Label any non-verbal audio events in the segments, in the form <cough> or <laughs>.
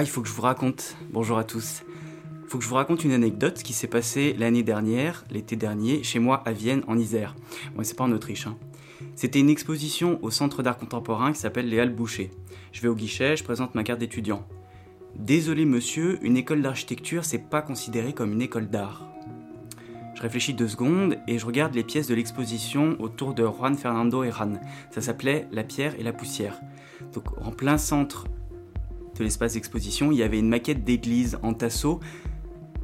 Ah, il faut que je vous raconte. Bonjour à tous. Il faut que je vous raconte une anecdote qui s'est passée l'année dernière, l'été dernier, chez moi à Vienne, en Isère. Bon, c'est pas en Autriche. Hein. C'était une exposition au Centre d'art contemporain qui s'appelle Les Halles Boucher. Je vais au guichet, je présente ma carte d'étudiant. Désolé monsieur, une école d'architecture, c'est pas considéré comme une école d'art. Je réfléchis deux secondes et je regarde les pièces de l'exposition autour de Juan Fernando Herrán. Ça s'appelait La pierre et la poussière. Donc en plein centre l'espace d'exposition, il y avait une maquette d'église en tasseau.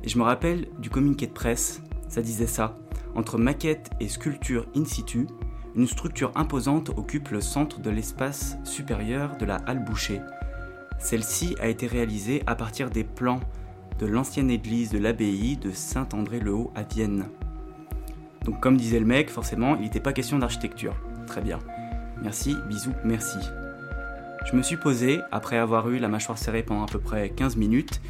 Et je me rappelle du communiqué de presse, ça disait ça. Entre maquette et sculpture in situ, une structure imposante occupe le centre de l'espace supérieur de la halle Boucher. Celle-ci a été réalisée à partir des plans de l'ancienne église de l'abbaye de Saint-André-le-Haut à Vienne. Donc comme disait le mec, forcément, il n'était pas question d'architecture. Très bien. Merci, bisous, merci. Je me suis posé, après avoir eu la mâchoire serrée pendant à peu près 15 minutes,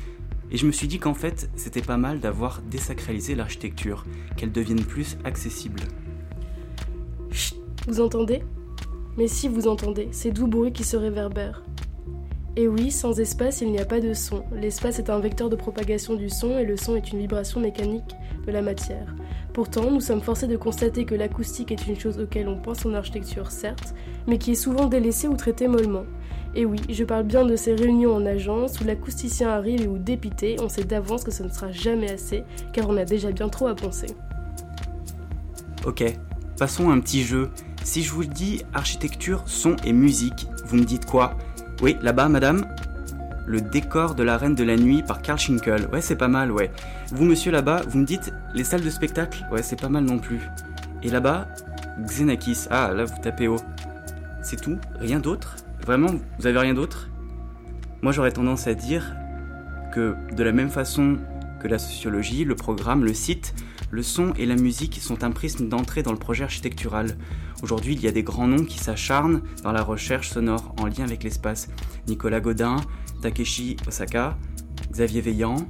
et je me suis dit qu'en fait, c'était pas mal d'avoir désacralisé l'architecture, qu'elle devienne plus accessible. Chut, vous entendez? Mais si vous entendez, c'est doux bruit qui se réverbère. Et oui, sans espace, il n'y a pas de son. L'espace est un vecteur de propagation du son et le son est une vibration mécanique de la matière. Pourtant, nous sommes forcés de constater que l'acoustique est une chose auquel on pense en architecture, certes, mais qui est souvent délaissée ou traitée mollement. Et oui, je parle bien de ces réunions en agence où l'acousticien arrive et où dépité, on sait d'avance que ce ne sera jamais assez, car on a déjà bien trop à penser. Ok, passons à un petit jeu. Si je vous dis architecture, son et musique, vous me dites quoi? Oui, là-bas, madame? Le décor de la Reine de la Nuit par Karl Schinkel. Ouais, c'est pas mal, ouais. Vous, monsieur, là-bas, vous me dites les salles de spectacle? Ouais, c'est pas mal non plus. Et là-bas, Xenakis. Ah, là, vous tapez haut. C'est tout? Rien d'autre? Vraiment, vous avez rien d'autre? Moi, j'aurais tendance à dire que de la même façon que la sociologie, le programme, le site, le son et la musique sont un prisme d'entrée dans le projet architectural. Aujourd'hui, il y a des grands noms qui s'acharnent dans la recherche sonore en lien avec l'espace. Nicolas Godin, Takeshi Osaka, Xavier Veillant,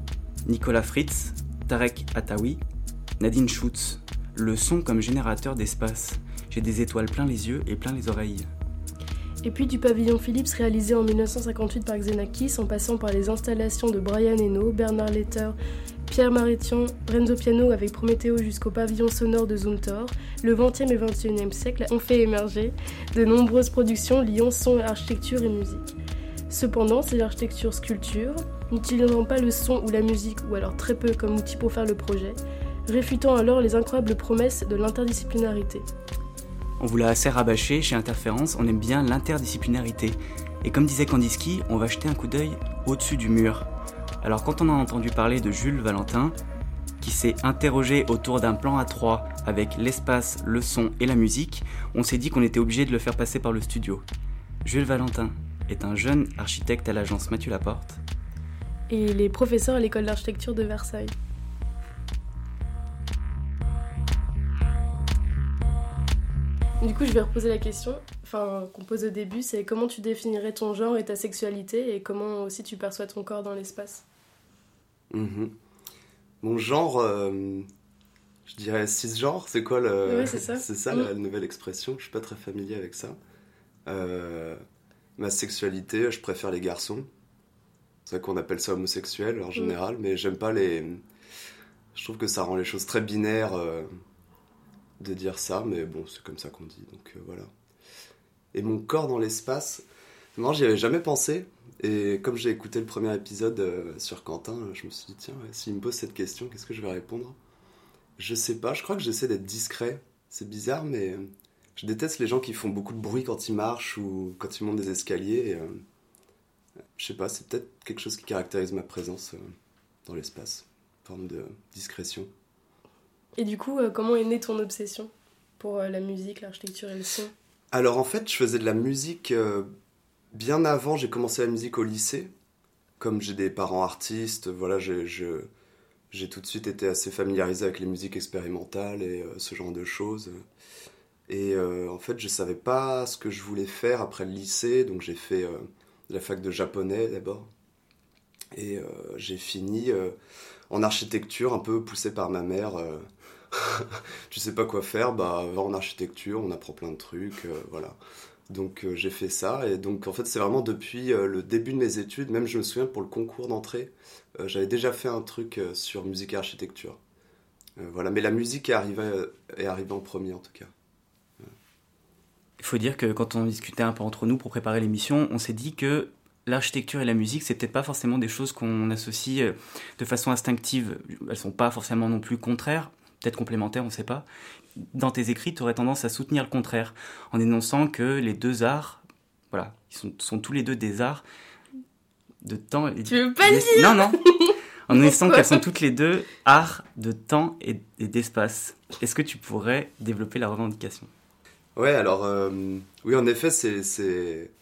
Nicolas Fritz, Tarek Atawi, Nadine Schutz. Le son comme générateur d'espace. J'ai des étoiles plein les yeux et plein les oreilles. Et puis du pavillon Philips réalisé en 1958 par Xenakis en passant par les installations de Brian Eno, Bernard Letter Pierre Marition, Renzo Piano avec Prométhée jusqu'au pavillon sonore de Zumthor, le XXe et XXIe siècle ont fait émerger de nombreuses productions liant son, architecture et musique. Cependant, ces architectures sculptures, n'utiliseront pas le son ou la musique, ou alors très peu comme outil pour faire le projet, réfutant alors les incroyables promesses de l'interdisciplinarité. On vous l'a assez rabâché, chez Interférence, on aime bien l'interdisciplinarité. Et comme disait Kandinsky, on va jeter un coup d'œil au-dessus du mur. Alors quand on a entendu parler de Jules Valentin, qui s'est interrogé autour d'un plan A3 avec l'espace, le son et la musique, on s'est dit qu'on était obligé de le faire passer par le studio. Jules Valentin est un jeune architecte à l'agence Mathieu Laporte. Et il est professeur à l'école d'architecture de Versailles. Du coup, je vais reposer la question, enfin, qu'on pose au début, c'est comment tu définirais ton genre et ta sexualité et comment aussi tu perçois ton corps dans l'espace? Mhm. Mon genre, euh, je dirais cisgenre, c'est quoi le. <laughs> c'est ça, la nouvelle expression, je suis pas très familier avec ça. Euh, ma sexualité, je préfère les garçons. C'est vrai qu'on appelle ça homosexuel en général, mais j'aime pas les. Je trouve que ça rend les choses très binaires euh, de dire ça, mais bon, c'est comme ça qu'on dit, donc euh, voilà. Et mon corps dans l'espace, moi j'y avais jamais pensé, et comme j'ai écouté le premier épisode euh, sur Quentin, je me suis dit, tiens, s'il me pose cette question, qu'est-ce que je vais répondre? Je sais pas, je crois que j'essaie d'être discret. C'est bizarre, mais euh, je déteste les gens qui font beaucoup de bruit quand ils marchent ou quand ils montent des escaliers. et, euh, je sais pas, c'est peut-être quelque chose qui caractérise ma présence dans l'espace, forme de discrétion. Et du coup, euh, comment est née ton obsession pour euh, la musique, l'architecture et le son? Alors en fait, je faisais de la musique euh, bien avant. J'ai commencé la musique au lycée. Comme j'ai des parents artistes, voilà, j'ai tout de suite été assez familiarisé avec les musiques expérimentales et ce genre de choses. Et en fait, je savais pas ce que je voulais faire après le lycée, donc j'ai fait la fac de japonais d'abord. Et j'ai fini en architecture, un peu poussé par ma mère. Euh, <laughs> tu sais pas quoi faire, bah va en architecture, on apprend plein de trucs, euh, voilà. Donc j'ai fait ça et donc en fait c'est vraiment depuis le début de mes études, même je me souviens pour le concours d'entrée, j'avais déjà fait un truc sur musique et architecture. voilà, mais la musique est arrivée, est arrivée en premier en tout cas. Il faut dire que quand on discutait un peu entre nous pour préparer l'émission, on s'est dit que l'architecture et la musique, c'est peut-être pas forcément des choses qu'on associe euh, de façon instinctive. Elles sont pas forcément non plus contraires, peut-être complémentaires, on ne sait pas. Dans tes écrits, tu aurais tendance à soutenir le contraire, en énonçant que les deux arts, voilà, ils sont, sont tous les deux des arts de temps. Et, tu veux pas le dire Non, non. <laughs> En énonçant qu'elles sont toutes les deux arts de temps et, d'espace. Est-ce que tu pourrais développer la revendication? Ouais, alors, euh, oui, en effet, c'est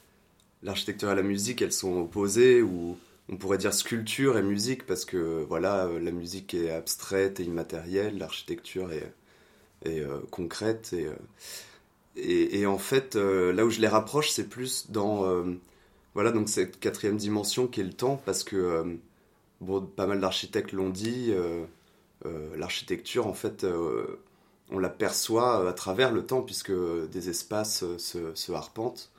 l'architecture et la musique, elles sont opposées, ou on pourrait dire sculpture et musique, parce que voilà, la musique est abstraite et immatérielle, l'architecture est, euh, concrète. Et, euh, et, en fait, euh, là où je les rapproche, c'est plus dans voilà, donc cette quatrième dimension qui est le temps, parce que bon, pas mal d'architectes l'ont dit, l'architecture, en fait, on la perçoit à travers le temps, puisque des espaces se, se arpentent.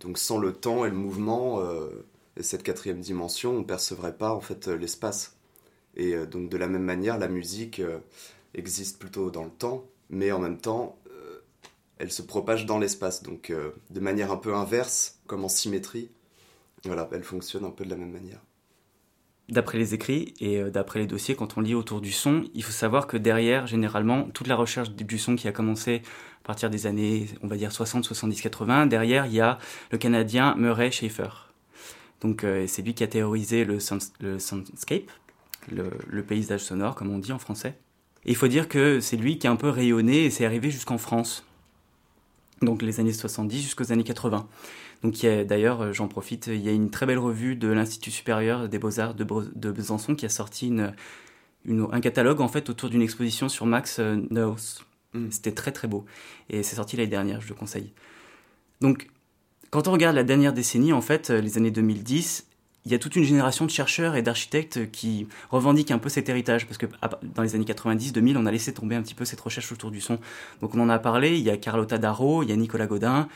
Donc sans le temps et le mouvement et cette quatrième dimension, on ne percevrait pas en fait euh, l'espace. Et euh, donc de la même manière, la musique existe plutôt dans le temps, mais en même temps, elle se propage dans l'espace. Donc de manière un peu inverse, comme en symétrie. Voilà, elle fonctionne un peu de la même manière. D'après les écrits et d'après les dossiers, quand on lit autour du son, il faut savoir que derrière, généralement, toute la recherche du son qui a commencé à partir des années, on va dire 60, 70, 80. Derrière, il y a le Canadien Murray Schaefer. Donc, euh, c'est lui qui a théorisé le, le soundscape, le, paysage sonore, comme on dit en français. Et il faut dire que c'est lui qui a un peu rayonné et c'est arrivé jusqu'en France. Donc, les années 70 jusqu'aux années 80. Donc, d'ailleurs, euh, j'en profite, il y a une très belle revue de l'Institut supérieur des beaux-arts de, de, Besançon qui a sorti une, un catalogue en fait autour d'une exposition sur Max euh, Neuhaus. Mm. C'était très très beau. Et c'est sorti l'année dernière, je le conseille. Donc, quand on regarde la dernière décennie, en fait, euh, les années 2010, il y a toute une génération de chercheurs et d'architectes qui revendiquent un peu cet héritage, parce que dans les années 90-2000, on a laissé tomber un petit peu cette recherche autour du son. Donc on en a parlé, il y a Carlotta Darro, il y a Nicolas Godin,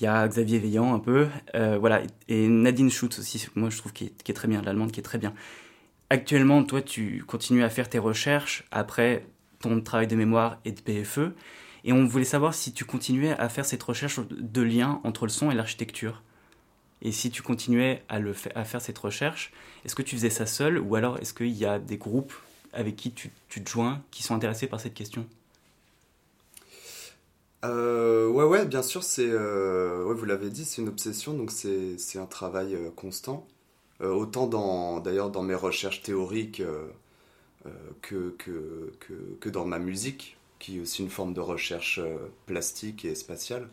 il y a Xavier Veillant un peu, euh, voilà, et Nadine Schutz aussi, moi je trouve qui est, très bien, l'allemande qui est très bien. Actuellement, toi, tu continues à faire tes recherches après ton travail de mémoire et de PFE. Et on voulait savoir si tu continuais à faire cette recherche de lien entre le son et l'architecture. Et si tu continuais à, le à faire cette recherche, est-ce que tu faisais ça seul ou alors est-ce qu'il y a des groupes avec qui tu, te joins qui sont intéressés par cette question? Euh, ouais, ouais, bien sûr, c'est, euh, vous l'avez dit, c'est une obsession, donc c'est, un travail euh, constant. autant dans, d'ailleurs dans mes recherches théoriques, euh, que, que, que, que, dans ma musique, qui est aussi une forme de recherche euh, plastique et spatiale.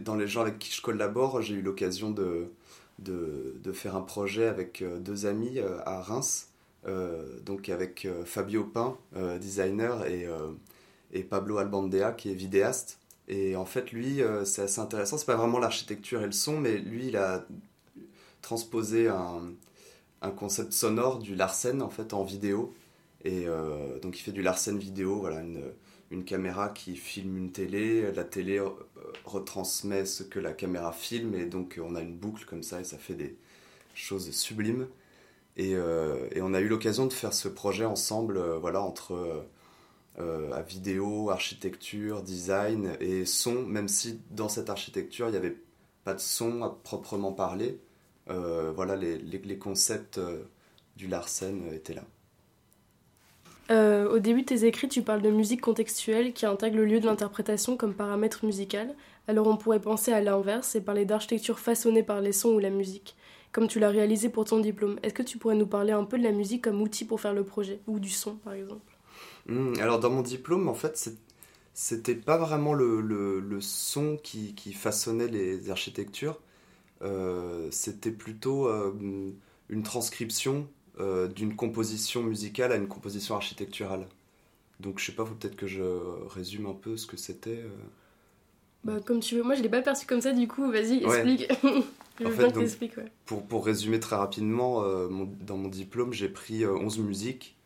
Dans les gens avec qui je collabore, j'ai eu l'occasion de, de, faire un projet avec euh, deux amis à Reims, donc avec Fabio Pin, designer, et, Pablo Albandea, qui est vidéaste. Et en fait, lui, c'est assez intéressant. C'est pas vraiment l'architecture et le son, mais lui, il a transposé un, concept sonore du Larsen en fait en vidéo et euh, donc il fait du Larsen vidéo, voilà, une, caméra qui filme une télé, la télé euh, retransmet ce que la caméra filme, et donc on a une boucle comme ça, et ça fait des choses sublimes. Et, euh, on a eu l'occasion de faire ce projet ensemble, voilà, entre à vidéo, architecture, design et son, même si dans cette architecture il n'y avait pas de son à proprement parler. voilà, les concepts du Larsen étaient là. Euh, au début de tes écrits, tu parles de musique contextuelle qui intègre le lieu de l'interprétation comme paramètre musical. Alors on pourrait penser à l'inverse et parler d'architecture façonnée par les sons ou la musique, comme tu l'as réalisé pour ton diplôme. Est-ce que tu pourrais nous parler un peu de la musique comme outil pour faire le projet, ou du son par exemple? Hmm, Alors dans mon diplôme, en fait, c'était pas vraiment le, son qui, qui, façonnait les architectures, euh, c'était plutôt euh, une transcription euh, d'une composition musicale à une composition architecturale. Donc je sais pas, faut peut-être que je résume un peu ce que c'était. Euh. Bah comme tu veux, moi je l'ai pas perçu comme ça du coup, vas-y explique. <laughs> je veux bien que pour, pour résumer très rapidement, euh, dans mon diplôme j'ai pris 11 musiques,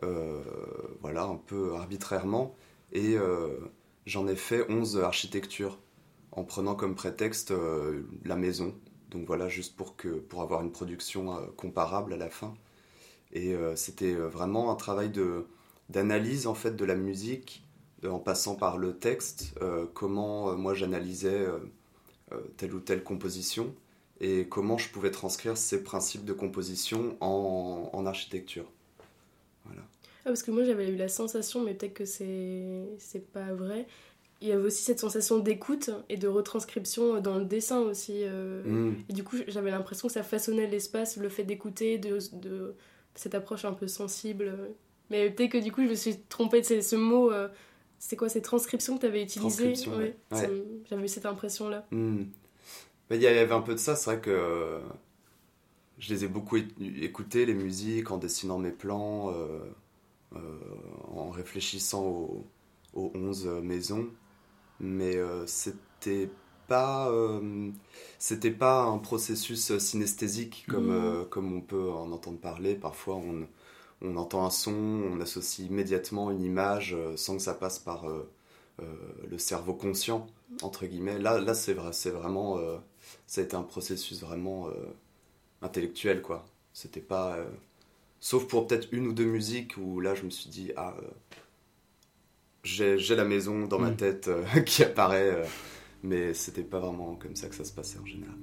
voilà, un peu arbitrairement, et j'en ai fait 11 architectures. en prenant comme prétexte la maison. Donc voilà, juste pour, que, pour avoir une production comparable à la fin. Et c'était vraiment un travail de, d'analyse en fait de la musique en passant par le texte, comment moi j'analysais telle ou telle composition et comment je pouvais transcrire ces principes de composition en, en architecture. Voilà. Ah, parce que moi j'avais eu la sensation, mais peut-être que c'est, c'est pas vrai, il y avait aussi cette sensation d'écoute et de retranscription dans le dessin aussi. Euh. Mm. Et du coup j'avais l'impression que ça façonnait l'espace, le fait d'écouter, de, de cette approche un peu sensible. Mais peut-être que du coup je me suis trompée de ce, mot. Euh, c'est quoi, ces transcriptions que tu avais utilisées ouais, J'avais eu cette impression-là. Mm. Il y avait un peu de ça, c'est vrai que euh, je les ai beaucoup écoutés, les musiques, en dessinant mes plans, euh, euh, en réfléchissant aux, aux 11 maisons. Mais c'était pas c'était pas un processus synesthésique comme, mmh. comme on peut en entendre parler. Parfois, on, on, entend un son, on associe immédiatement une image sans que ça passe par le cerveau conscient, entre guillemets. Là, là c'est vrai, c'est vraiment ça a été un processus vraiment euh, intellectuel, quoi. C'était pas. Euh, sauf pour peut-être une ou deux musiques où là, je me suis dit, ah, euh, j'ai la maison dans ma mm. tête <laughs> qui apparaît, mais c'était pas vraiment comme ça que ça se passait en général.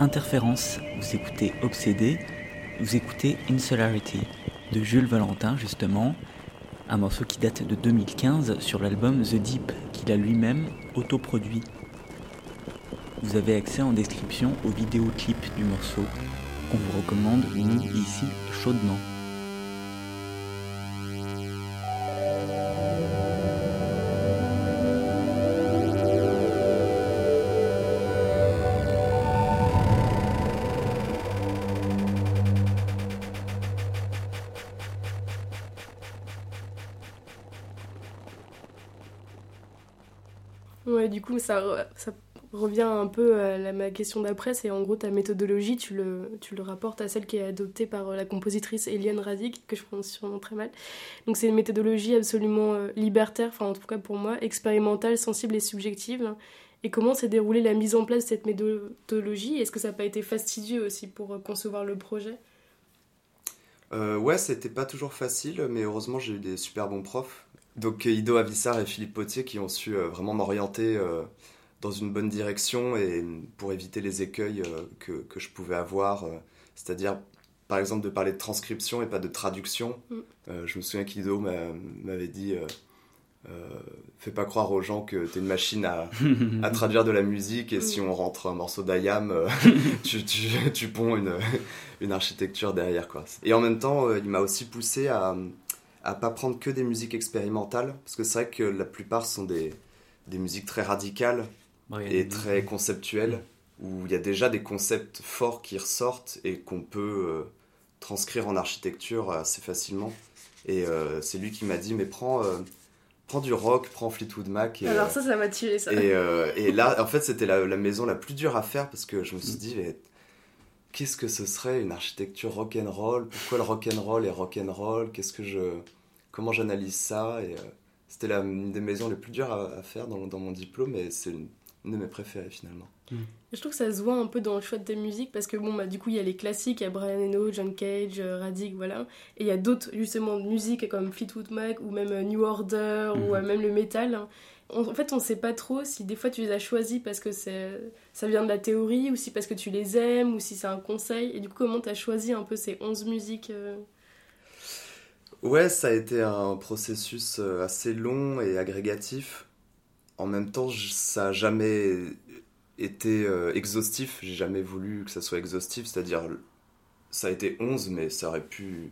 Interférence, vous écoutez Obsédé, vous écoutez Insularity de Jules Valentin justement, un morceau qui date de 2015 sur l'album The Deep qu'il a lui-même autoproduit. Vous avez accès en description au vidéoclip du morceau qu'on vous recommande, nous, ici, chaudement. Ça, revient un peu à ma question d'après, c'est en gros ta méthodologie, tu le, rapportes à celle qui est adoptée par euh, la compositrice Eliane Radic, que je prononce sûrement très mal. Donc c'est une méthodologie absolument euh, libertaire, enfin en tout cas pour moi, expérimentale, sensible et subjective. Et comment s'est déroulée la mise en place de cette méthodologie? Est-ce que ça n'a pas été fastidieux aussi pour euh, concevoir le projet? Euh, Ouais, c'était pas toujours facile, mais heureusement j'ai eu des super bons profs. Donc Ido Avissar et Philippe Potier qui ont su vraiment m'orienter dans une bonne direction et pour éviter les écueils euh, que, que je pouvais avoir, euh, c'est-à-dire par exemple de parler de transcription et pas de traduction. Mm. Euh, je me souviens qu'Ido m'avait dit fais pas croire aux gens que t'es une machine à, <laughs> à, traduire de la musique et si mm. on rentre un morceau d'Ayam, <laughs> tu, tu, tu, ponds une, une architecture derrière. Quoi. Et en même temps, il m'a aussi poussé à, à pas prendre que des musiques expérimentales parce que c'est vrai que la plupart sont des, des musiques très radicales et très conceptuel, où il y a déjà des concepts forts qui ressortent et qu'on peut euh, transcrire en architecture assez facilement. Et euh, c'est lui qui m'a dit, mais prends, euh, prends du rock, prends Fleetwood Mac. Et, Alors ça, ça m'a tué, ça. Et, et, là, en fait, c'était la, la, maison la plus dure à faire parce que je me suis dit, qu'est-ce que ce serait une architecture rock and roll? Pourquoi le rock and roll est rock and roll? Qu'est-ce que je, comment j'analyse ça Et c'était une des maisons les plus dures à, à faire dans, dans, mon diplôme, et c'est une de mes préférés finalement. Mm. Je trouve que ça se voit un peu dans le choix de tes musiques parce que bon bah du coup il y a les classiques, il y a Brian Eno, John Cage, euh, Radic, voilà, et il y a d'autres justement de musique comme Fleetwood Mac ou même euh, New Order ou euh, mm. même le metal. Hein. En fait on sait pas trop si des fois tu les as choisis parce que ça vient de la théorie ou si parce que tu les aimes ou si c'est un conseil. Et du coup comment tu as choisi un peu ces 11 musiques Ouais, ça a été un processus assez long et agrégatif en même temps, ça n'a jamais été euh, exhaustif. J'ai jamais voulu que ça soit exhaustif, c'est-à-dire ça a été 11, mais j'aurais pu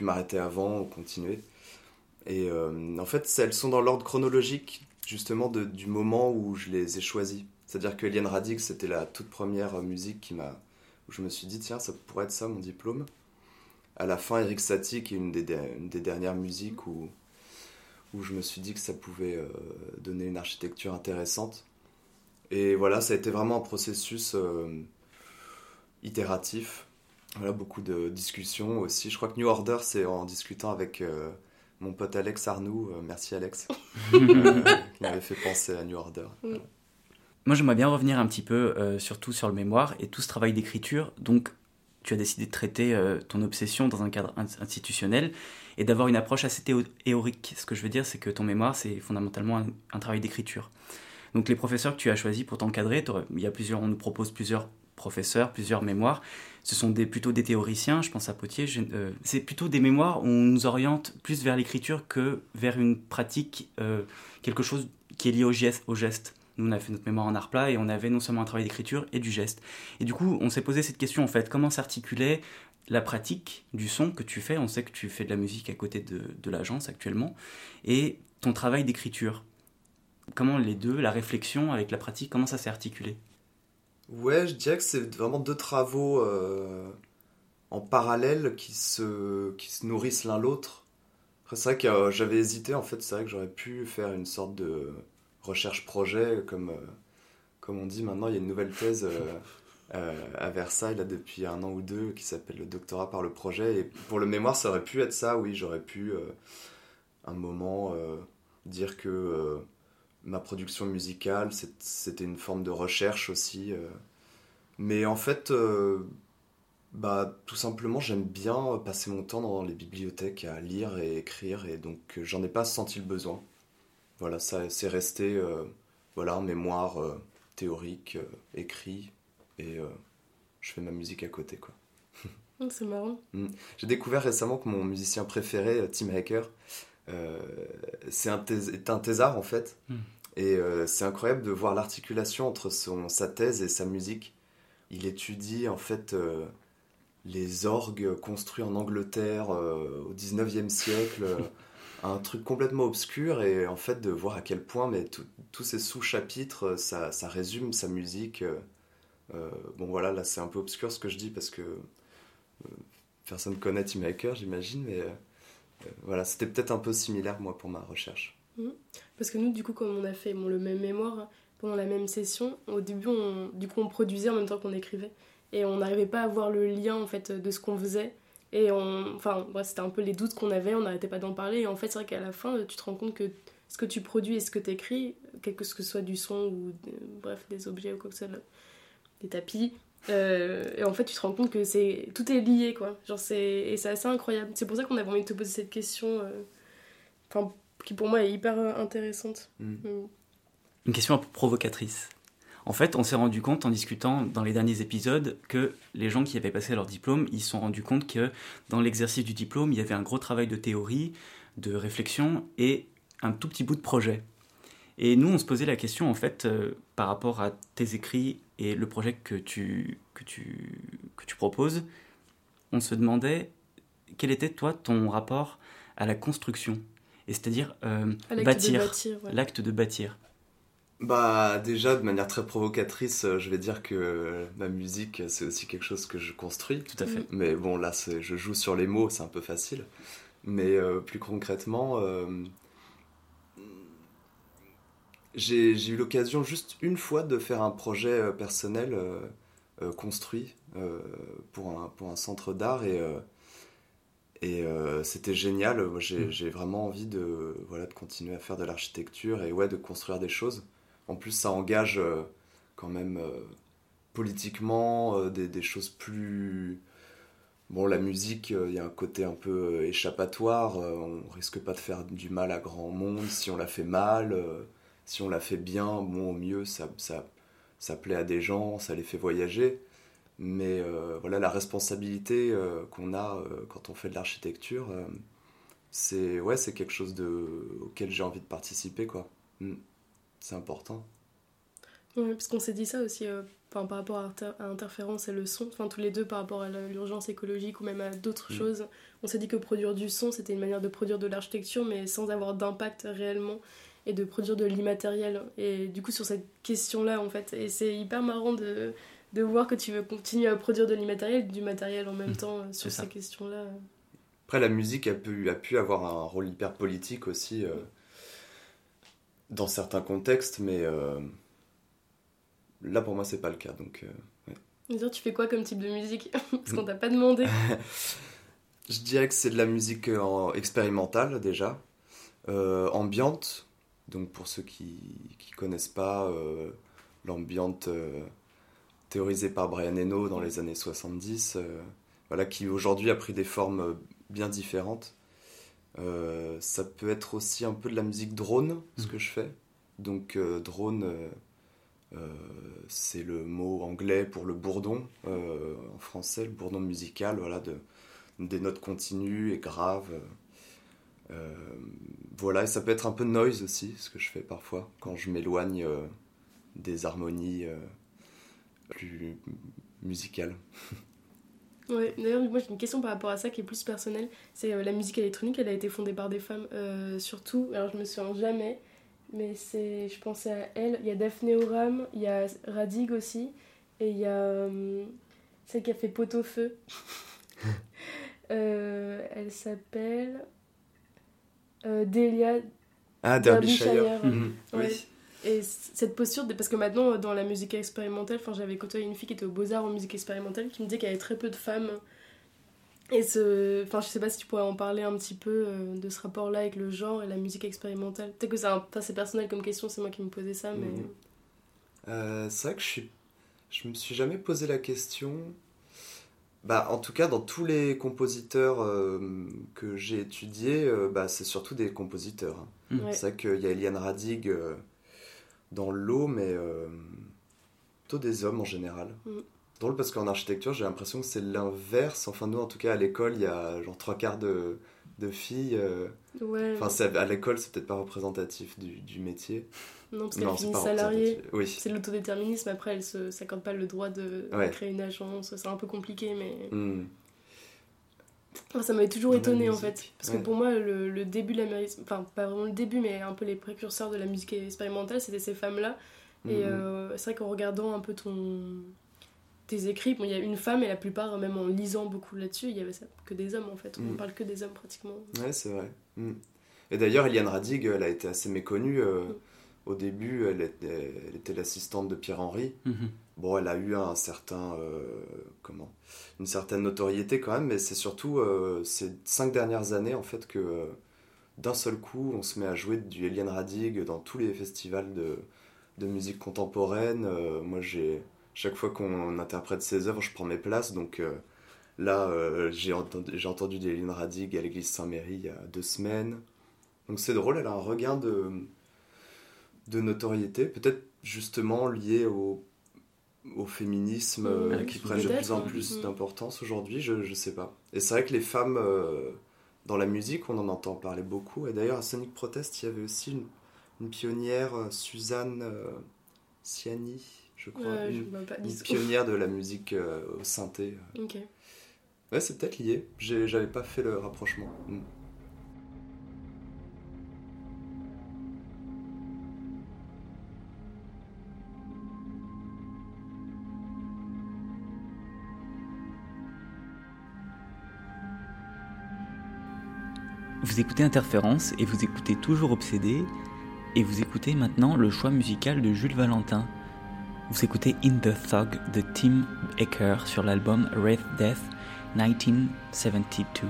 m'arrêter avant ou continuer. Et euh, en fait, elles sont dans l'ordre chronologique justement du moment où je les ai choisies. C'est-à-dire que Eliane Radic, c'était la toute première musique qui m'a, où je me suis dit tiens, ça pourrait être ça mon diplôme. À la fin, Eric Satie, qui est une des, une des dernières musiques où où je me suis dit que ça pouvait euh, donner une architecture intéressante. Et voilà, ça a été vraiment un processus euh, itératif. Voilà, beaucoup de discussions aussi. Je crois que New Order, c'est en discutant avec euh, mon pote Alex Arnoux, merci Alex, <laughs> qui m'avait fait penser à New Order. Moi, j'aimerais bien revenir un petit peu, surtout sur le mémoire et tout ce travail d'écriture. Donc, tu as décidé de traiter ton obsession dans un cadre institutionnel et d'avoir une approche assez théorique. Ce que je veux dire, c'est que ton mémoire, c'est fondamentalement un, travail d'écriture. Donc les professeurs que tu as choisis pour t'encadrer, il y a plusieurs, on nous propose plusieurs professeurs, plusieurs mémoires. Ce sont plutôt des théoriciens, je pense à Potier. Euh, c'est plutôt des mémoires où on nous oriente plus vers l'écriture que vers une pratique, euh, quelque chose qui est lié. Au geste. Nous, on a fait notre mémoire en art plat et on avait non seulement un travail d'écriture et du geste. Et du coup, on s'est posé cette question en fait comment s'articuler la pratique du son que tu fais, on sait que tu fais de la musique à côté de, l'agence actuellement, et ton travail d'écriture. Comment les deux, la réflexion avec la pratique, comment ça s'est articulé? Ouais, je dirais que c'est vraiment deux travaux euh, en parallèle qui se, qui se nourrissent l'un l'autre. c'est vrai que euh, j'avais hésité, en fait, c'est vrai que j'aurais pu faire une sorte de recherche-projet, comme, euh, comme on dit maintenant, il y a une nouvelle thèse Euh, à Versailles là, depuis un an ou deux qui s'appelle le doctorat par le projet. Et pour le mémoire, ça aurait pu être ça, oui, j'aurais pu euh, un moment euh, dire que ma production musicale, c'était une forme de recherche aussi. Mais en fait, bah, tout simplement, j'aime bien passer mon temps dans les bibliothèques à lire et écrire, et donc j'en ai pas senti le besoin. Voilà, ça c'est resté voilà, en mémoire théorique, écrit, et euh, je fais ma musique à côté quoi. Oh, c'est marrant. <laughs> Mm. J'ai découvert récemment que mon musicien préféré, euh, Tim Hacker, euh, c'est un, est un thésard en fait. Mm. Et c'est incroyable de voir l'articulation entre son, sa thèse et sa musique. Il étudie en fait les orgues construits en Angleterre au 19e siècle. <laughs> un truc complètement obscur et en fait de voir à quel point mais tous ces sous-chapitres ça, ça, résume sa musique bon voilà là c'est un peu obscur ce que je dis parce que personne connaît Tim Hacker j'imagine mais voilà c'était peut-être un peu similaire moi pour ma recherche Mhm. Parce que nous, du coup, comme on a fait bon, le même mémoire pendant la même session, au début, on, du coup, on produisait en même temps qu'on écrivait. Et on n'arrivait pas à voir le lien, en fait, de ce qu'on faisait. Et on, enfin, c'était un peu les doutes qu'on avait, on n'arrêtait pas d'en parler. Et en fait, c'est vrai qu'à la fin, tu te rends compte que ce que tu produis et ce que tu écris, quel que ce soit du son ou bref, des objets ou quoi que ce soit, des tapis, euh, et en fait, tu te rends compte que c'est tout est lié, quoi. Genre, c'est et c'est assez incroyable. C'est pour ça qu'on avait envie de te poser cette question. Euh, enfin, qui pour moi est hyper euh, intéressante. Mm. Mm. Une question un peu provocatrice. En fait, on s'est rendu compte en discutant dans les derniers épisodes que les gens qui avaient passé leur diplôme, ils se sont rendus compte que dans l'exercice du diplôme, il y avait un gros travail de théorie, de réflexion et un tout petit bout de projet. Et nous, on se posait la question, en fait, euh, par rapport à tes écrits et le projet que tu, que tu, que tu proposes, on se demandait quel était, toi, ton rapport à la construction et c'est-à-dire euh, bâtir, l'acte de bâtir. Bah déjà de manière très provocatrice, euh, je vais dire que ma musique c'est aussi quelque chose que je construis. Tout à fait. Mais bon là je joue sur les mots, c'est un peu facile. Mais euh, plus concrètement, j'ai eu l'occasion juste une fois de faire un projet personnel construit pour, un, pour un centre d'art et et euh, c'était génial. Mm. J'ai vraiment envie de, voilà, de continuer à faire de l'architecture et ouais, de construire des choses. En plus, ça engage euh, quand même euh, politiquement des, des, choses plus. Bon, la musique, il y a un côté un peu échappatoire. on risque pas de faire du mal à grand monde si on la fait mal. si on la fait bien, bon, au mieux, ça, plaît à des gens, ça les fait voyager. Mais euh, voilà, la responsabilité euh, qu'on a euh, quand on fait de l'architecture, c'est ouais, c'est quelque chose de, auquel j'ai envie de participer. quoi. Mm. C'est important. Oui, parce qu'on s'est dit ça aussi par rapport à, interférence et le son, enfin tous les deux par rapport à l'urgence écologique ou même à d'autres mm. choses. On s'est dit que produire du son, c'était une manière de produire de l'architecture, mais sans avoir d'impact réellement et de produire de l'immatériel. Et du coup, sur cette question-là, en fait, et c'est hyper marrant de, de voir que tu veux continuer à produire de l'immatériel du matériel en même mmh. temps euh, sur ces questions-là. Après, la musique a pu, a pu avoir un rôle hyper politique aussi euh, dans certains contextes, mais euh, là pour moi c'est pas le cas. Donc, ouais. tu fais quoi comme type de musique? <laughs> Parce qu'on t'a pas <laughs> demandé. Je dirais que c'est de la musique expérimentale déjà, ambiante. Donc pour ceux qui ne connaissent pas, l'ambiante théorisé par Brian Eno dans les années 70, euh, voilà, qui aujourd'hui a pris des formes euh, bien différentes. Euh, ça peut être aussi un peu de la musique drone, ce mmh. que je fais. Donc drone, c'est le mot anglais pour le bourdon, en français, le bourdon musical, voilà, de, des notes continues et graves. voilà, et ça peut être un peu noise aussi, ce que je fais parfois, quand je m'éloigne des harmonies plus musicale. <laughs> Ouais, d'ailleurs, moi j'ai une question par rapport à ça qui est plus personnelle. C'est euh, la musique électronique, elle a été fondée par des femmes euh, surtout. Alors je me souviens jamais, mais c'est, je pensais à elle. Il y a Daphné Oram, il y a Radig aussi, et il y a euh, celle qui a fait Pot au feu. <laughs> elle s'appelle Delia. Ah, Derbyshire. Mhm. Oui. Et cette posture, parce que maintenant, dans la musique expérimentale, enfin, j'avais côtoyé une fille qui était au Beaux-Arts en musique expérimentale qui me disait qu'il y avait très peu de femmes. Et ce. Enfin, je sais pas si tu pourrais en parler un petit peu euh, de ce rapport-là avec le genre et la musique expérimentale. Peut-être que c'est un... assez personnel comme question, c'est moi qui me posais ça, mais. Mmh. Euh, c'est vrai que je suis. Je me suis jamais posé la question. Bah, en tout cas, dans tous les compositeurs euh, que j'ai étudiés, bah, c'est surtout des compositeurs. Hein. Mmh. C'est vrai qu'il y a Eliane Radig dans l'eau, mais euh, plutôt des hommes en général. Mm. Drôle parce qu'en architecture, j'ai l'impression que c'est l'inverse. Enfin, nous, en tout cas, à l'école, il y a genre trois quarts de, de filles. euh, Ouais. Enfin, c'est- à l'école, c'est peut-être pas représentatif du, du métier. non, parce qu'elle Non, c'est finit pas salariée. représentatif. Oui. C'est l'autodéterminisme, après elle se s'accorde pas le droit de, créer une agence, c'est un peu compliqué, mais Hmm. Enfin, ça m'avait toujours étonné en fait. Parce ouais. que pour moi, le, le début de la musique, enfin pas vraiment le début, mais un peu les précurseurs de la musique expérimentale, c'était ces femmes-là. Et Mhm. euh, c'est vrai qu'en regardant un peu ton tes écrits, bon, il y a une femme et la plupart, même en lisant beaucoup là-dessus, il y avait ça, que des hommes en fait. On Mhm. parle que des hommes pratiquement. Ouais, c'est vrai. Hmm. Et d'ailleurs, Eliane Radig, elle a été assez méconnue. euh, Mm. Au début, elle était, elle était l'assistante de Pierre-Henri. Bon, elle a eu un certain, euh, comment, une certaine notoriété quand même, mais c'est surtout euh, ces cinq dernières années en fait que euh, d'un seul coup, on se met à jouer du Eliane Radig dans tous les festivals de, musique contemporaine. Moi, j'ai chaque fois qu'on interprète ses œuvres, je prends mes places, donc là, j'ai entendu, du Eliane Radig à l'église Saint-Méry il y a deux semaines. Donc c'est drôle, elle a un regain de notoriété, peut-être justement lié au, au féminisme euh, Mmh, qui prennent de plus en plus Mmh. d'importance aujourd'hui, je, je sais pas. Et c'est vrai que les femmes, euh, dans la musique, on en entend parler beaucoup. Et d'ailleurs, à Sonic Protest, il y avait aussi une, une pionnière, euh, Suzanne euh, Ciani, je crois. Je une, pionnière de la musique au synthé. Ok. Ouais, c'est peut-être lié. J'avais pas fait le rapprochement. Mm. Vous écoutez Interférence et vous écoutez toujours Obsédé et vous écoutez maintenant le choix musical de Jules Valentin. Vous écoutez In the Thug de Tim Ecker sur l'album Wraith Death 1972,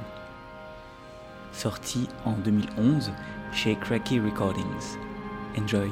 sorti en 2011 chez Cracky Recordings. Enjoy.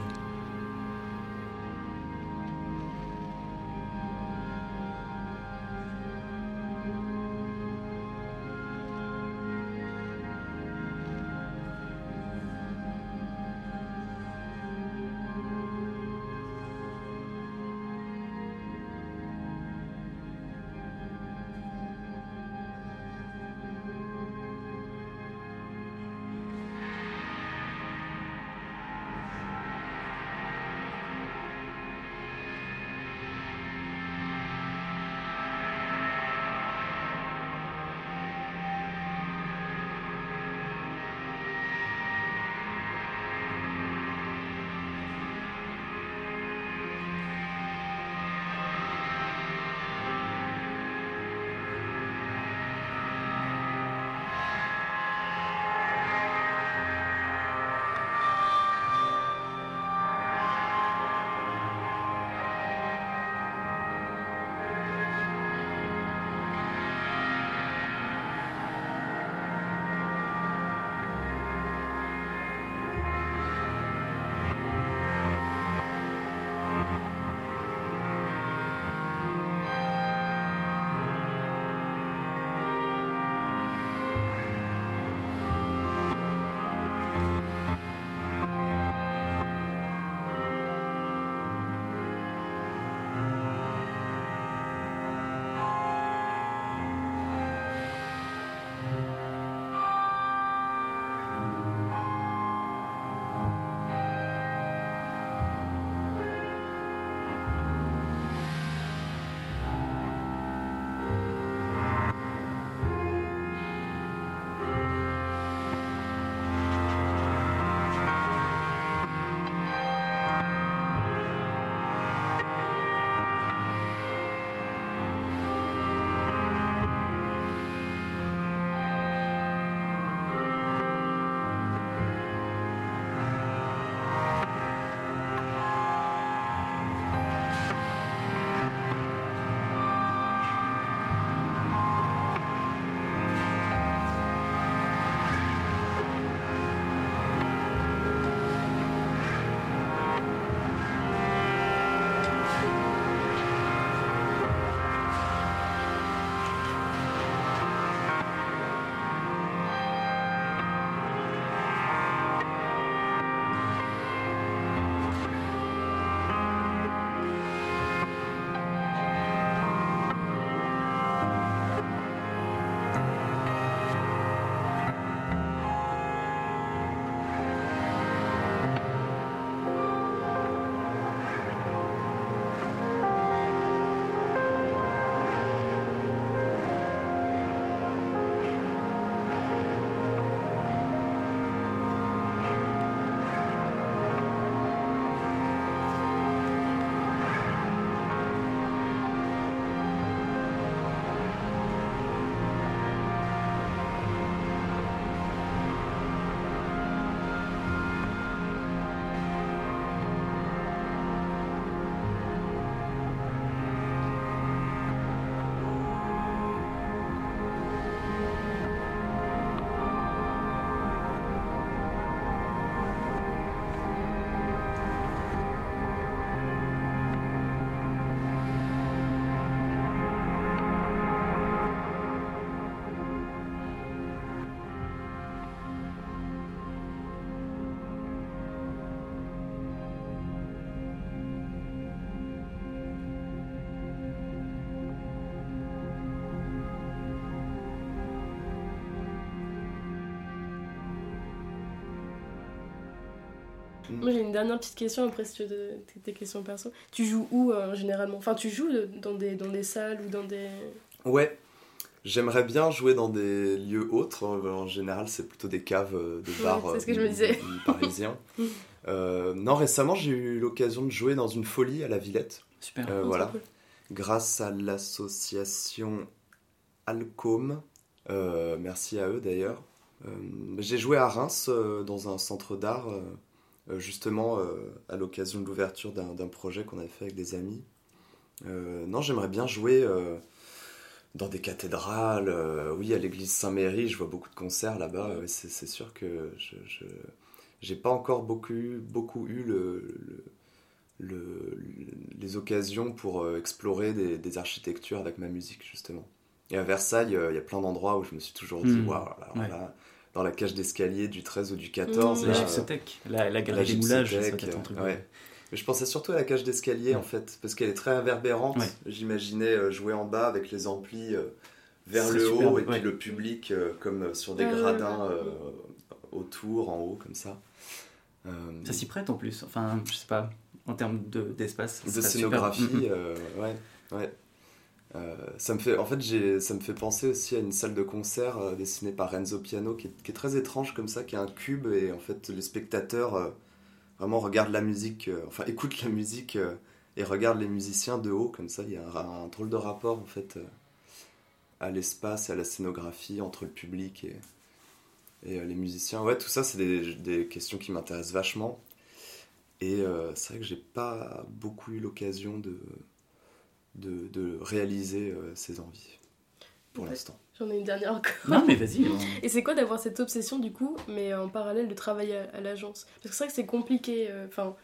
Moi j'ai une dernière petite question après si tu veux tes questions perso. Tu joues où euh, généralement? Enfin tu joues dans des, dans des salles ou dans des... Ouais, J'aimerais bien jouer dans des lieux autres. En général, c'est plutôt des caves, euh, des bars c'est ce que je me disais. parisiens. <laughs> non, récemment, j'ai eu l'occasion de jouer dans une folie à la Villette. Super. Oh, voilà. Grâce à l'association Alcom. merci à eux d'ailleurs. j'ai joué à Reims dans un centre d'art euh, justement euh, à l'occasion de l'ouverture d'un projet qu'on avait fait avec des amis. Euh, non, j'aimerais bien jouer dans des cathédrales, oui, à l'église Saint-Méry, je vois beaucoup de concerts là-bas, c'est sûr que je n'ai pas encore beaucoup, beaucoup eu le, le, les occasions pour explorer des, architectures avec ma musique, justement. Et à Versailles, il y a plein d'endroits où je me suis toujours dit, hmm. waouh, là, dans la cage d'escalier du 13 ou du 14. Mmh. La gypsothèque, la, la galerie des moulages, ouais. Mais je pensais surtout à la cage d'escalier en fait, parce qu'elle est très réverbérante. J'imaginais euh, jouer en bas avec les amplis euh, vers le haut et puis le public euh, comme sur des gradins autour, en haut, comme ça. Ça s'y prête en plus, enfin, je sais pas, en termes d'espace. De, scénographie, mmh, mmh. ouais, ouais. Euh, ça me fait, en fait, ça me fait penser aussi à une salle de concert euh, dessinée par Renzo Piano qui est, très étrange comme ça, qui est un cube et en fait les spectateurs euh, vraiment regardent la musique, enfin <laughs> écoutent la musique et regardent les musiciens de haut comme ça. Il y a un, drôle de rapport en fait à l'espace et à la scénographie entre le public et, les musiciens. Ouais, tout ça c'est des, questions qui m'intéressent vachement et c'est vrai que j'ai pas beaucoup eu l'occasion de de, de réaliser euh, ses envies pour l'instant. J'en ai une dernière encore. Non, mais vas-y. <laughs> Et c'est quoi d'avoir cette obsession du coup, mais en parallèle de travailler à, l'agence? Parce que c'est vrai que c'est compliqué. Euh, enfin,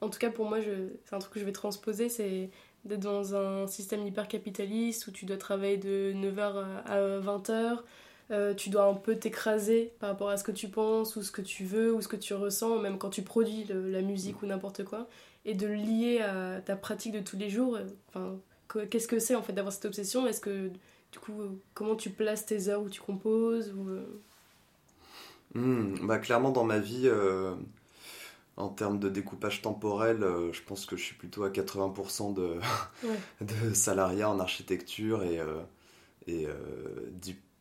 en tout cas pour moi, c'est un truc que je vais transposer, c'est d'être dans un système hyper capitaliste où tu dois travailler de 9h à 20h. Euh, tu dois un peu t'écraser par rapport à ce que tu penses ou ce que tu veux ou ce que tu ressens, même quand tu produis la musique ou n'importe quoi, et de le lier à ta pratique de tous les jours. Enfin, qu'est-ce que c'est en fait d'avoir cette obsession? Est-ce que du coup, comment tu places tes heures où tu composes ou... Euh? Hmm, bah, clairement dans ma vie, euh, en termes de découpage temporel, euh, je pense que je suis plutôt à 80% de, <laughs> de salariat en architecture et, et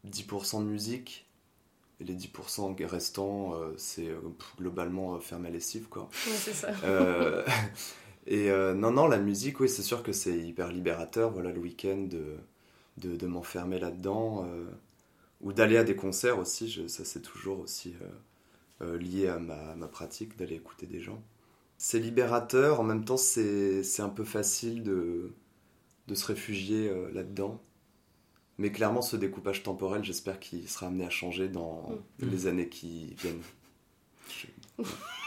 10%, de musique. Et les 10% restants, c'est globalement faire ma lessive. Quoi. Ouais, c'est ça. <laughs> Et euh, non, non, la musique, oui, c'est sûr que c'est hyper libérateur, voilà, le week-end, de, de, de m'enfermer là-dedans, euh, ou d'aller à des concerts aussi, je, ça c'est toujours aussi euh, lié à ma, ma pratique, d'aller écouter des gens. C'est libérateur, en même temps c'est un peu facile de, de se réfugier là-dedans. Mais clairement, ce découpage temporel, j'espère qu'il sera amené à changer dans mm. les années qui viennent. <laughs>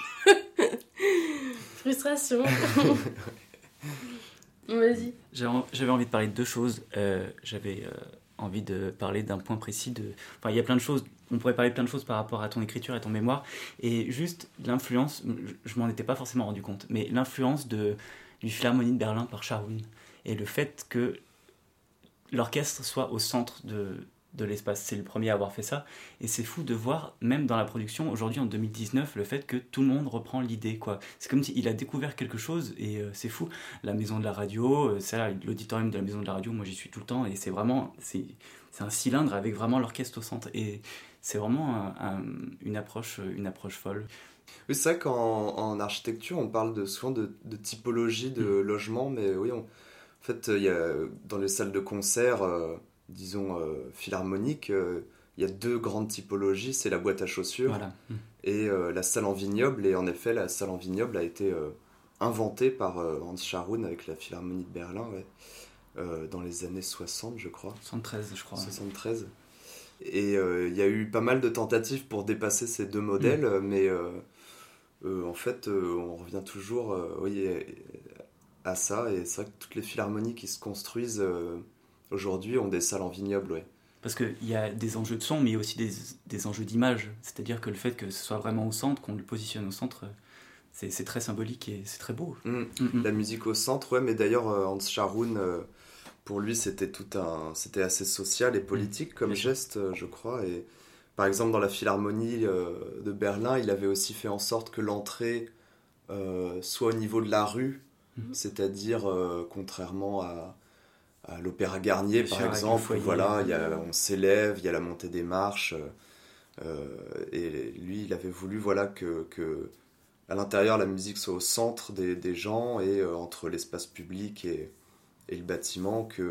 Frustration. <laughs> <laughs> Vas-y. J'avais envie de parler de deux choses. Euh, j'avais euh, envie de parler d'un point précis. De... Enfin, il y a plein de choses. On pourrait parler de plein de choses par rapport à ton écriture et ton mémoire. Et juste l'influence, je, m'en étais pas forcément rendu compte, mais l'influence de, du Philharmonie de Berlin par Scharoun. Et le fait que l'orchestre soit au centre de, de l'espace. C'est le premier à avoir fait ça. Et c'est fou de voir, même dans la production, aujourd'hui en 2019, le fait que tout le monde reprend l'idée. quoi. C'est comme s'il a découvert quelque chose et euh, c'est fou. La maison de la radio, euh, l'auditorium de la maison de la radio, moi j'y suis tout le temps et c'est vraiment, c'est, un cylindre avec vraiment l'orchestre au centre. Et c'est vraiment une, approche, une approche folle. Oui, c'est vrai qu'en architecture, on parle de, souvent de, typologie de mm. logement, mais oui, en fait, il y a, dans les salles de concert, euh, disons, euh, philharmonique, euh, il y a deux grandes typologies, c'est la boîte à chaussures et euh, la salle en vignoble. Et en effet, la salle en vignoble a été inventée par Hans Scharoun avec la Philharmonie de Berlin dans les années 60, je crois. 73, je crois. 73. Et il y a eu pas mal de tentatives pour dépasser ces deux modèles, mm. mais en fait, on revient toujours oui, à ça. Et c'est vrai que toutes les philharmonies qui se construisent aujourd'hui ont des salles en vignoble, ouais. Parce qu'il y a des enjeux de son, mais il y a aussi des, des enjeux d'image. C'est-à-dire que le fait que ce soit vraiment au centre, qu'on le positionne au centre, c'est très symbolique et c'est très beau. Mmh. Mmh, mmh. La musique au centre, ouais, mais d'ailleurs, euh, Hans Scharoun, euh, pour lui, c'était tout un. C'était assez social et politique comme geste, euh, je crois. Et par exemple, dans la Philharmonie de Berlin, il avait aussi fait en sorte que l'entrée soit au niveau de la rue, c'est-à-dire contrairement à, l'Opéra Garnier par exemple, voilà, y a, on s'élève, il y a la montée des marches. et lui, il avait voulu voilà, que, que à l'intérieur, la musique soit au centre des, des gens et entre l'espace public et, et, le bâtiment, qu'il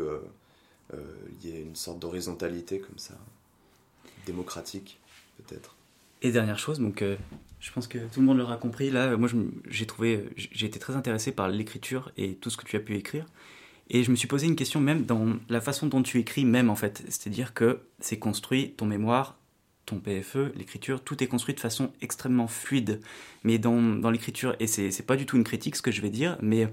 y ait une sorte d'horizontalité comme ça démocratique, peut-être. Et dernière chose, donc euh, je pense que tout le monde l'aura compris. Là, moi, j'ai trouvé, j'ai été très intéressé par l'écriture et tout ce que tu as pu écrire. Et je me suis posé une question même dans la façon dont tu écris, même en fait. C'est-à-dire que c'est construit, ton mémoire, ton PFE, l'écriture, tout est construit de façon extrêmement fluide. Mais dans, dans l'écriture, et c'est pas du tout une critique ce que je vais dire, mais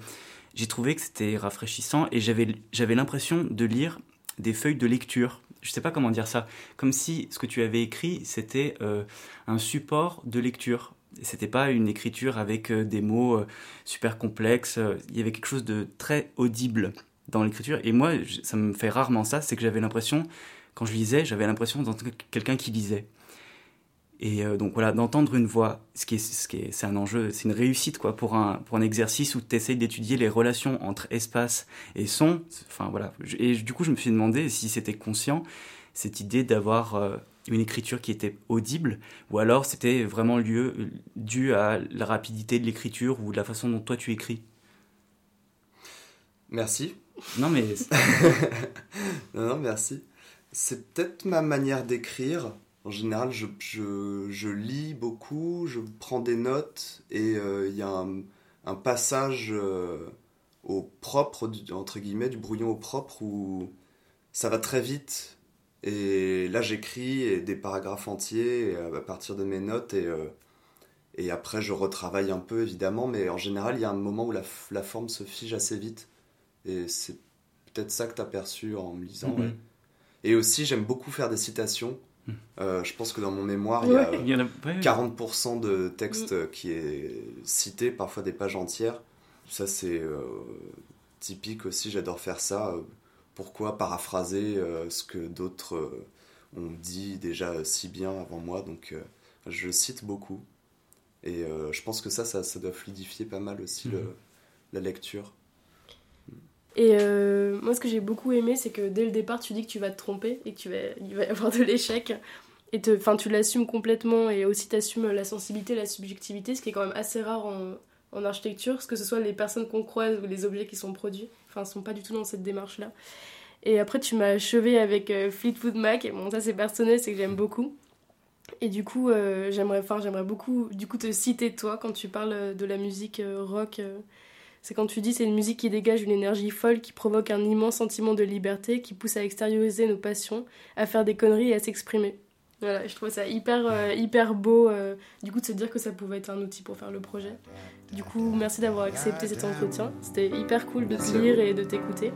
j'ai trouvé que c'était rafraîchissant et j'avais l'impression de lire des feuilles de lecture je sais pas comment dire ça, comme si ce que tu avais écrit, c'était euh, un support de lecture. C'était pas une écriture avec euh, des mots euh, super complexes. Il y avait quelque chose de très audible dans l'écriture. Et moi, ça me fait rarement ça, c'est que j'avais l'impression, quand je lisais, j'avais l'impression d'entendre quelqu'un qui lisait. Et donc voilà, d'entendre une voix, ce qui est, ce qui est, c'est un enjeu, c'est une réussite quoi pour un pour un exercice où tu essayes d'étudier les relations entre espace et son. Enfin voilà. Et du coup, je me suis demandé si c'était conscient cette idée d'avoir euh, une écriture qui était audible, ou alors c'était vraiment lieu, dû à la rapidité de l'écriture ou de la façon dont toi tu écris. Merci. Non mais. <laughs> non, non, merci. C'est peut-être ma manière d'écrire en général, je, je, je, lis beaucoup, je prends des notes et euh, il y a un, un passage euh, au propre, entre guillemets, du brouillon au propre où ça va très vite. Et là, j'écris des paragraphes entiers euh, à partir de mes notes et, et après, je retravaille un peu évidemment, mais en général, il y a un moment où la, la forme se fige assez vite. Et c'est peut-être ça que tu as perçu en me lisant. Mm-hmm. Et aussi, j'aime beaucoup faire des citations. Euh, je pense que dans mon mémoire, il y a, 40% de texte mm. qui est cité, parfois des pages entières. Ça, c'est euh, typique aussi, j'adore faire ça. Pourquoi paraphraser euh, ce que d'autres ont dit déjà si bien avant moi Donc, je cite beaucoup. Et je pense que ça, ça, doit fluidifier pas mal aussi le, mm. la lecture. Et euh, moi, ce que j'ai beaucoup aimé, c'est que dès le départ, tu dis que tu vas te tromper et qu'il va, y avoir de l'échec. Et enfin, tu l'assumes complètement et aussi tu assumes la sensibilité, la subjectivité, ce qui est quand même assez rare en, en architecture, que ce soit les personnes qu'on croise ou les objets qui sont produits. Enfin, sont pas du tout dans cette démarche-là. Et après, tu m'as achevé avec euh, Fleetwood Mac. Et bon, ça, c'est personnel, c'est que j'aime beaucoup. Et du coup, euh, j'aimerais, enfin, j'aimerais beaucoup du coup, te citer toi quand tu parles de la musique rock c'est quand tu dis c'est une musique qui dégage une énergie folle, qui provoque un immense sentiment de liberté, qui pousse à extérioriser nos passions, à faire des conneries et à s'exprimer. Voilà, je trouve ça hyper, euh, hyper beau, euh, du coup, de se dire que ça pouvait être un outil pour faire le projet. Du coup, merci d'avoir accepté cet entretien. C'était hyper cool de te lire et de t'écouter.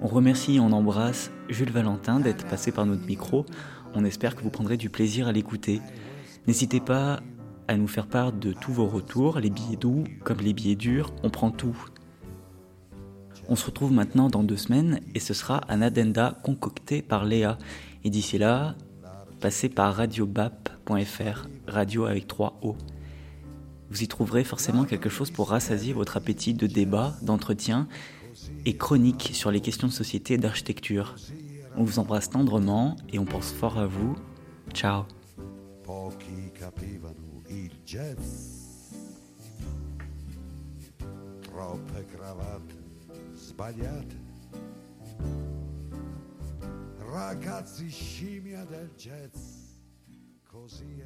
On remercie et on embrasse Jules Valentin d'être passé par notre micro. On espère que vous prendrez du plaisir à l'écouter. N'hésitez pas à nous faire part de tous vos retours, les billets doux comme les billets durs, on prend tout. On se retrouve maintenant dans deux semaines et ce sera un addenda concocté par Léa. Et d'ici là, passez par radiobap.fr, radio avec 3 O. Vous y trouverez forcément quelque chose pour rassasier votre appétit de débat, d'entretien et chronique sur les questions de société et d'architecture. On vous embrasse tendrement et on pense fort à vous. Ciao sbagliate. Ragazzi scimmia del jazz, così.